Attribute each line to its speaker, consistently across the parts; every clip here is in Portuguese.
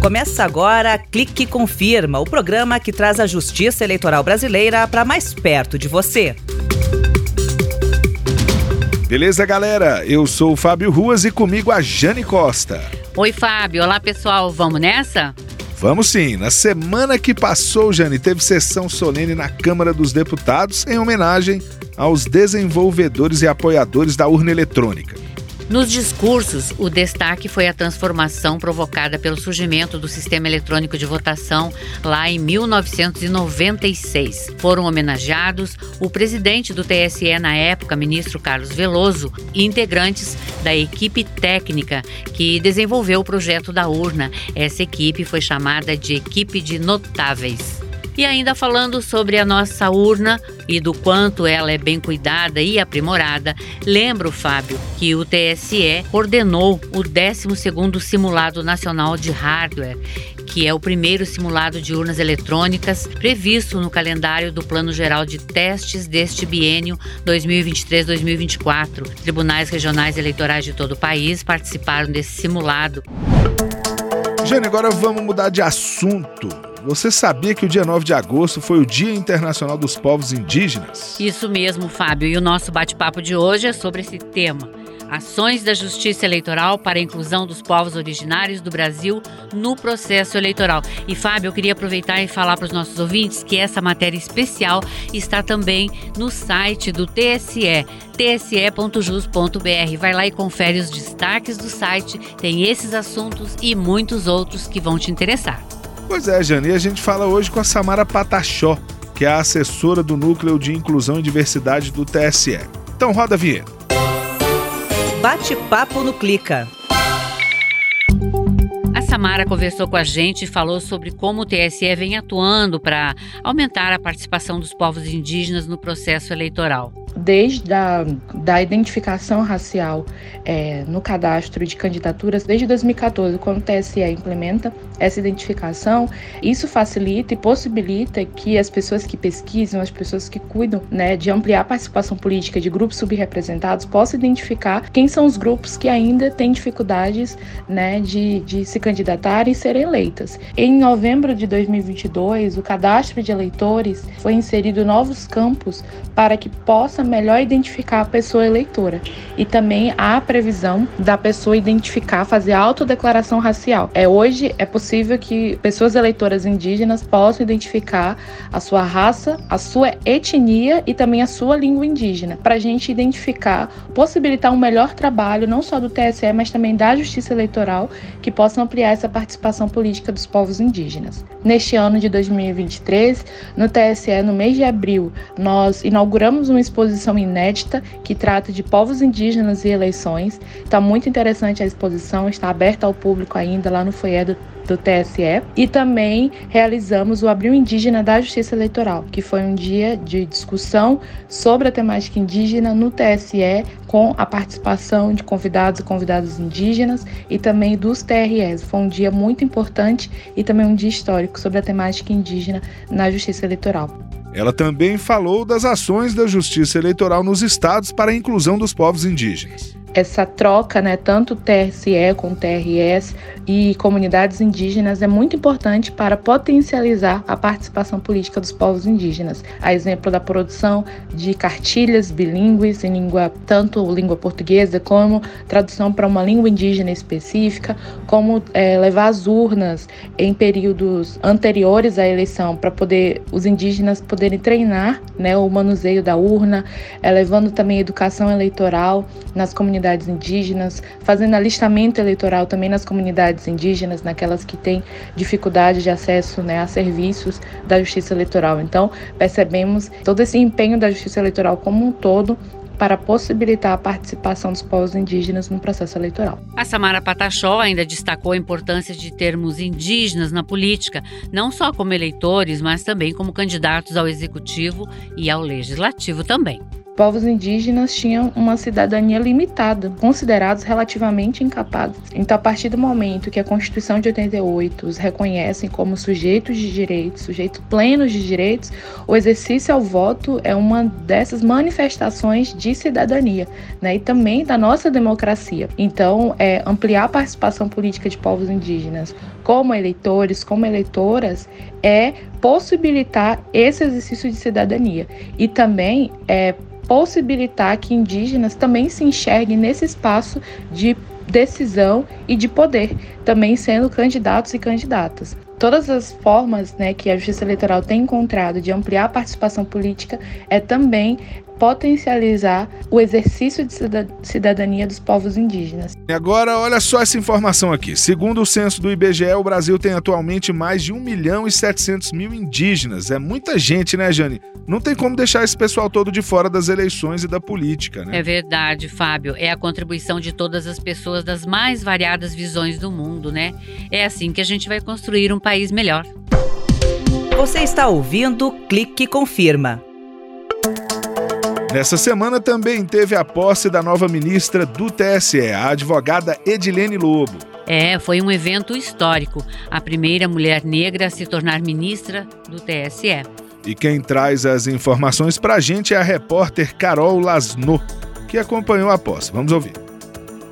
Speaker 1: Começa agora Clique Confirma, o programa que traz a justiça eleitoral brasileira para mais perto de você.
Speaker 2: Beleza, galera? Eu sou o Fábio Ruas e comigo a Jane Costa.
Speaker 3: Oi, Fábio. Olá, pessoal. Vamos nessa?
Speaker 2: Vamos sim. Na semana que passou, Jane, teve sessão solene na Câmara dos Deputados em homenagem aos desenvolvedores e apoiadores da urna eletrônica.
Speaker 3: Nos discursos, o destaque foi a transformação provocada pelo surgimento do sistema eletrônico de votação lá em 1996. Foram homenageados o presidente do TSE na época, ministro Carlos Veloso, e integrantes da equipe técnica que desenvolveu o projeto da urna. Essa equipe foi chamada de equipe de notáveis. E ainda falando sobre a nossa urna e do quanto ela é bem cuidada e aprimorada, lembro, Fábio, que o TSE ordenou o 12º Simulado Nacional de Hardware, que é o primeiro simulado de urnas eletrônicas previsto no calendário do Plano Geral de Testes deste biênio 2023-2024. Tribunais regionais eleitorais de todo o país participaram desse simulado.
Speaker 2: Jane, agora vamos mudar de assunto. Você sabia que o dia 9 de agosto foi o Dia Internacional dos Povos Indígenas?
Speaker 3: Isso mesmo, Fábio. E o nosso bate-papo de hoje é sobre esse tema. Ações da Justiça Eleitoral para a inclusão dos povos originários do Brasil no processo eleitoral. E Fábio, eu queria aproveitar e falar para os nossos ouvintes que essa matéria especial está também no site do TSE, tse.jus.br. Vai lá e confere os destaques do site. Tem esses assuntos e muitos outros que vão te interessar.
Speaker 2: Pois é, Jane, e a gente fala hoje com a Samara Patachó, que é a assessora do Núcleo de Inclusão e Diversidade do TSE. Então roda a vinheta.
Speaker 1: Bate-papo no Clica.
Speaker 3: A Samara conversou com a gente e falou sobre como o TSE vem atuando para aumentar a participação dos povos indígenas no processo eleitoral
Speaker 4: desde a da identificação racial é, no cadastro de candidaturas, desde 2014, quando o TSE implementa essa identificação, isso facilita e possibilita que as pessoas que pesquisam, as pessoas que cuidam né, de ampliar a participação política de grupos subrepresentados, possam identificar quem são os grupos que ainda têm dificuldades né, de, de se candidatar e serem eleitas. Em novembro de 2022, o cadastro de eleitores foi inserido novos campos para que possa melhor identificar a pessoa eleitora. E também há a previsão da pessoa identificar, fazer autodeclaração racial. É hoje é possível que pessoas eleitoras indígenas possam identificar a sua raça, a sua etnia e também a sua língua indígena, para a gente identificar, possibilitar um melhor trabalho não só do TSE, mas também da Justiça Eleitoral, que possa ampliar essa participação política dos povos indígenas. Neste ano de 2023, no TSE, no mês de abril, nós inauguramos uma exposição exposição inédita que trata de povos indígenas e eleições. Está muito interessante a exposição, está aberta ao público ainda lá no foyer do do TSE e também realizamos o Abril Indígena da Justiça Eleitoral, que foi um dia de discussão sobre a temática indígena no TSE com a participação de convidados e convidadas indígenas e também dos TREs. Foi um dia muito importante e também um dia histórico sobre a temática indígena na Justiça Eleitoral.
Speaker 2: Ela também falou das ações da Justiça Eleitoral nos estados para a inclusão dos povos indígenas
Speaker 4: essa troca, né, tanto TSE com TRS e comunidades indígenas é muito importante para potencializar a participação política dos povos indígenas. A exemplo da produção de cartilhas bilíngues em língua tanto língua portuguesa como tradução para uma língua indígena específica, como é, levar as urnas em períodos anteriores à eleição para poder os indígenas poderem treinar, né, o manuseio da urna, é, levando também educação eleitoral nas comunidades comunidades indígenas, fazendo alistamento eleitoral também nas comunidades indígenas, naquelas que têm dificuldade de acesso né, a serviços da justiça eleitoral. Então, percebemos todo esse empenho da justiça eleitoral como um todo para possibilitar a participação dos povos indígenas no processo eleitoral.
Speaker 3: A Samara Patachó ainda destacou a importância de termos indígenas na política, não só como eleitores, mas também como candidatos ao executivo e ao legislativo também.
Speaker 4: Povos indígenas tinham uma cidadania limitada, considerados relativamente incapazes. Então, a partir do momento que a Constituição de 88 os reconhece como sujeitos de direitos, sujeitos plenos de direitos, o exercício ao voto é uma dessas manifestações de cidadania, né? E também da nossa democracia. Então, é, ampliar a participação política de povos indígenas como eleitores, como eleitoras, é possibilitar esse exercício de cidadania e também é possibilitar que indígenas também se enxerguem nesse espaço de decisão e de poder, também sendo candidatos e candidatas. Todas as formas né, que a Justiça Eleitoral tem encontrado de ampliar a participação política é também potencializar o exercício de cidadania dos povos indígenas.
Speaker 2: E agora, olha só essa informação aqui. Segundo o censo do IBGE, o Brasil tem atualmente mais de 1 milhão e 700 mil indígenas. É muita gente, né, Jane? Não tem como deixar esse pessoal todo de fora das eleições e da política, né?
Speaker 3: É verdade, Fábio. É a contribuição de todas as pessoas das mais variadas visões do mundo, né? É assim que a gente vai construir um país melhor.
Speaker 1: Você está ouvindo Clique Confirma.
Speaker 2: Nessa semana também teve a posse da nova ministra do TSE, a advogada Edilene Lobo.
Speaker 3: É, foi um evento histórico. A primeira mulher negra a se tornar ministra do TSE.
Speaker 2: E quem traz as informações para a gente é a repórter Carol Lasno, que acompanhou a posse. Vamos ouvir.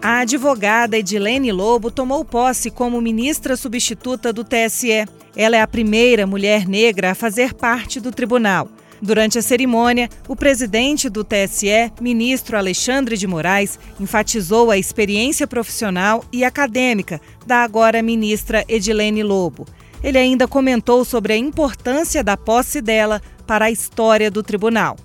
Speaker 5: A advogada Edilene Lobo tomou posse como ministra substituta do TSE. Ela é a primeira mulher negra a fazer parte do tribunal. Durante a cerimônia, o presidente do TSE, ministro Alexandre de Moraes, enfatizou a experiência profissional e acadêmica da agora ministra Edilene Lobo. Ele ainda comentou sobre a importância da posse dela para a história do tribunal.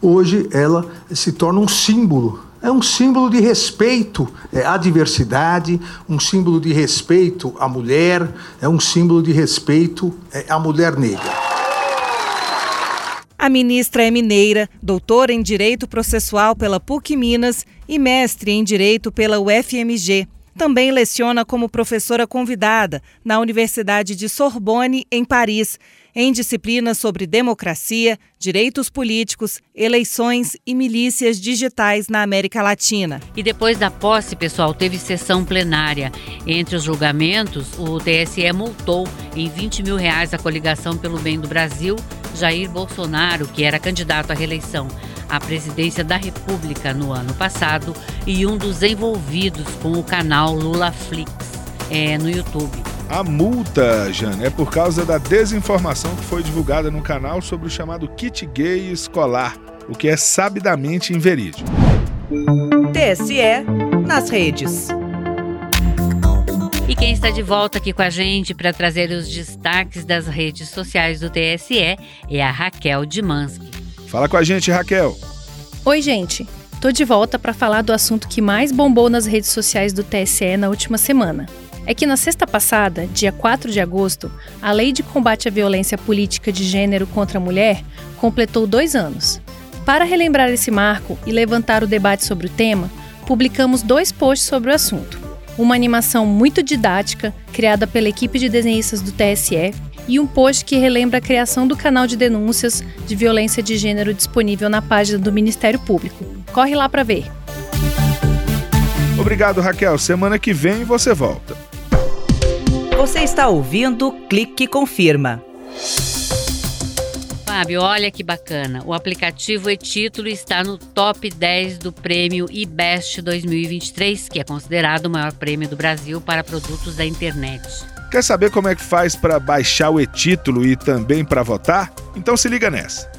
Speaker 6: Hoje ela se torna um símbolo é um símbolo de respeito à diversidade, um símbolo de respeito à mulher, é um símbolo de respeito à mulher negra.
Speaker 5: A ministra é mineira, doutora em Direito Processual pela PUC Minas e mestre em Direito pela UFMG. Também leciona como professora convidada na Universidade de Sorbonne, em Paris, em disciplinas sobre democracia, direitos políticos, eleições e milícias digitais na América Latina.
Speaker 3: E depois da posse, pessoal, teve sessão plenária. Entre os julgamentos, o TSE multou em 20 mil reais a coligação pelo bem do Brasil Jair Bolsonaro, que era candidato à reeleição à presidência da República no ano passado e um dos envolvidos com o canal Lula Flix é, no YouTube.
Speaker 2: A multa, Jane, é por causa da desinformação que foi divulgada no canal sobre o chamado kit gay escolar, o que é sabidamente inverídico.
Speaker 1: TSE nas redes.
Speaker 3: Quem está de volta aqui com a gente para trazer os destaques das redes sociais do TSE é a Raquel Dimansky.
Speaker 2: Fala com a gente, Raquel.
Speaker 7: Oi, gente. Tô de volta para falar do assunto que mais bombou nas redes sociais do TSE na última semana. É que na sexta passada, dia 4 de agosto, a Lei de Combate à Violência Política de Gênero contra a Mulher completou dois anos. Para relembrar esse marco e levantar o debate sobre o tema, publicamos dois posts sobre o assunto uma animação muito didática criada pela equipe de desenhistas do TSE e um post que relembra a criação do canal de denúncias de violência de gênero disponível na página do Ministério Público. Corre lá para ver.
Speaker 2: Obrigado, Raquel. Semana que vem você volta.
Speaker 1: Você está ouvindo Clique Confirma.
Speaker 3: Fábio, olha que bacana. O aplicativo e-Título está no top 10 do prêmio IBEST 2023, que é considerado o maior prêmio do Brasil para produtos da internet.
Speaker 2: Quer saber como é que faz para baixar o e-título e também para votar? Então se liga nessa.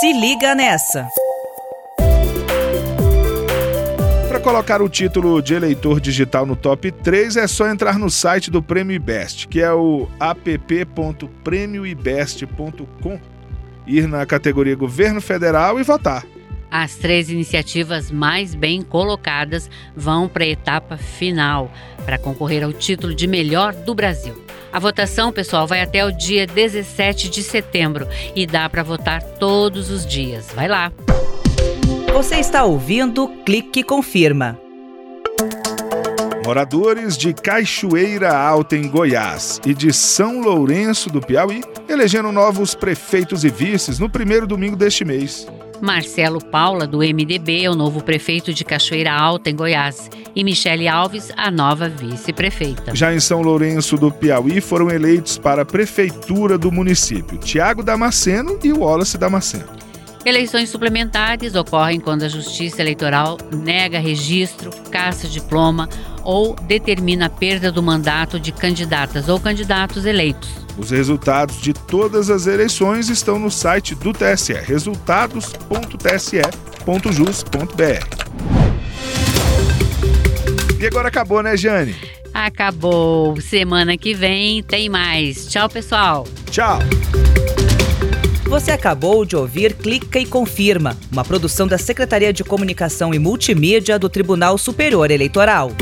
Speaker 1: Se liga nessa.
Speaker 2: Para colocar o título de eleitor digital no top 3 é só entrar no site do Prêmio IBEST, que é o app.premioibest.com ir na categoria Governo Federal e votar.
Speaker 3: As três iniciativas mais bem colocadas vão para a etapa final para concorrer ao título de melhor do Brasil. A votação, pessoal, vai até o dia 17 de setembro e dá para votar todos os dias. Vai lá.
Speaker 1: Você está ouvindo Clique Confirma.
Speaker 2: Moradores de Cachoeira Alta, em Goiás, e de São Lourenço do Piauí elegeram novos prefeitos e vices no primeiro domingo deste mês.
Speaker 3: Marcelo Paula, do MDB, é o novo prefeito de Cachoeira Alta, em Goiás, e Michele Alves, a nova vice-prefeita.
Speaker 2: Já em São Lourenço do Piauí foram eleitos para a prefeitura do município Tiago Damasceno e Wallace Damasceno.
Speaker 3: Eleições suplementares ocorrem quando a Justiça Eleitoral nega registro, caça diploma ou determina a perda do mandato de candidatas ou candidatos eleitos.
Speaker 2: Os resultados de todas as eleições estão no site do TSE, resultados.tse.jus.br. E agora acabou, né, Jane?
Speaker 3: Acabou. Semana que vem tem mais. Tchau, pessoal.
Speaker 2: Tchau.
Speaker 1: Você acabou de ouvir Clica e Confirma, uma produção da Secretaria de Comunicação e Multimídia do Tribunal Superior Eleitoral.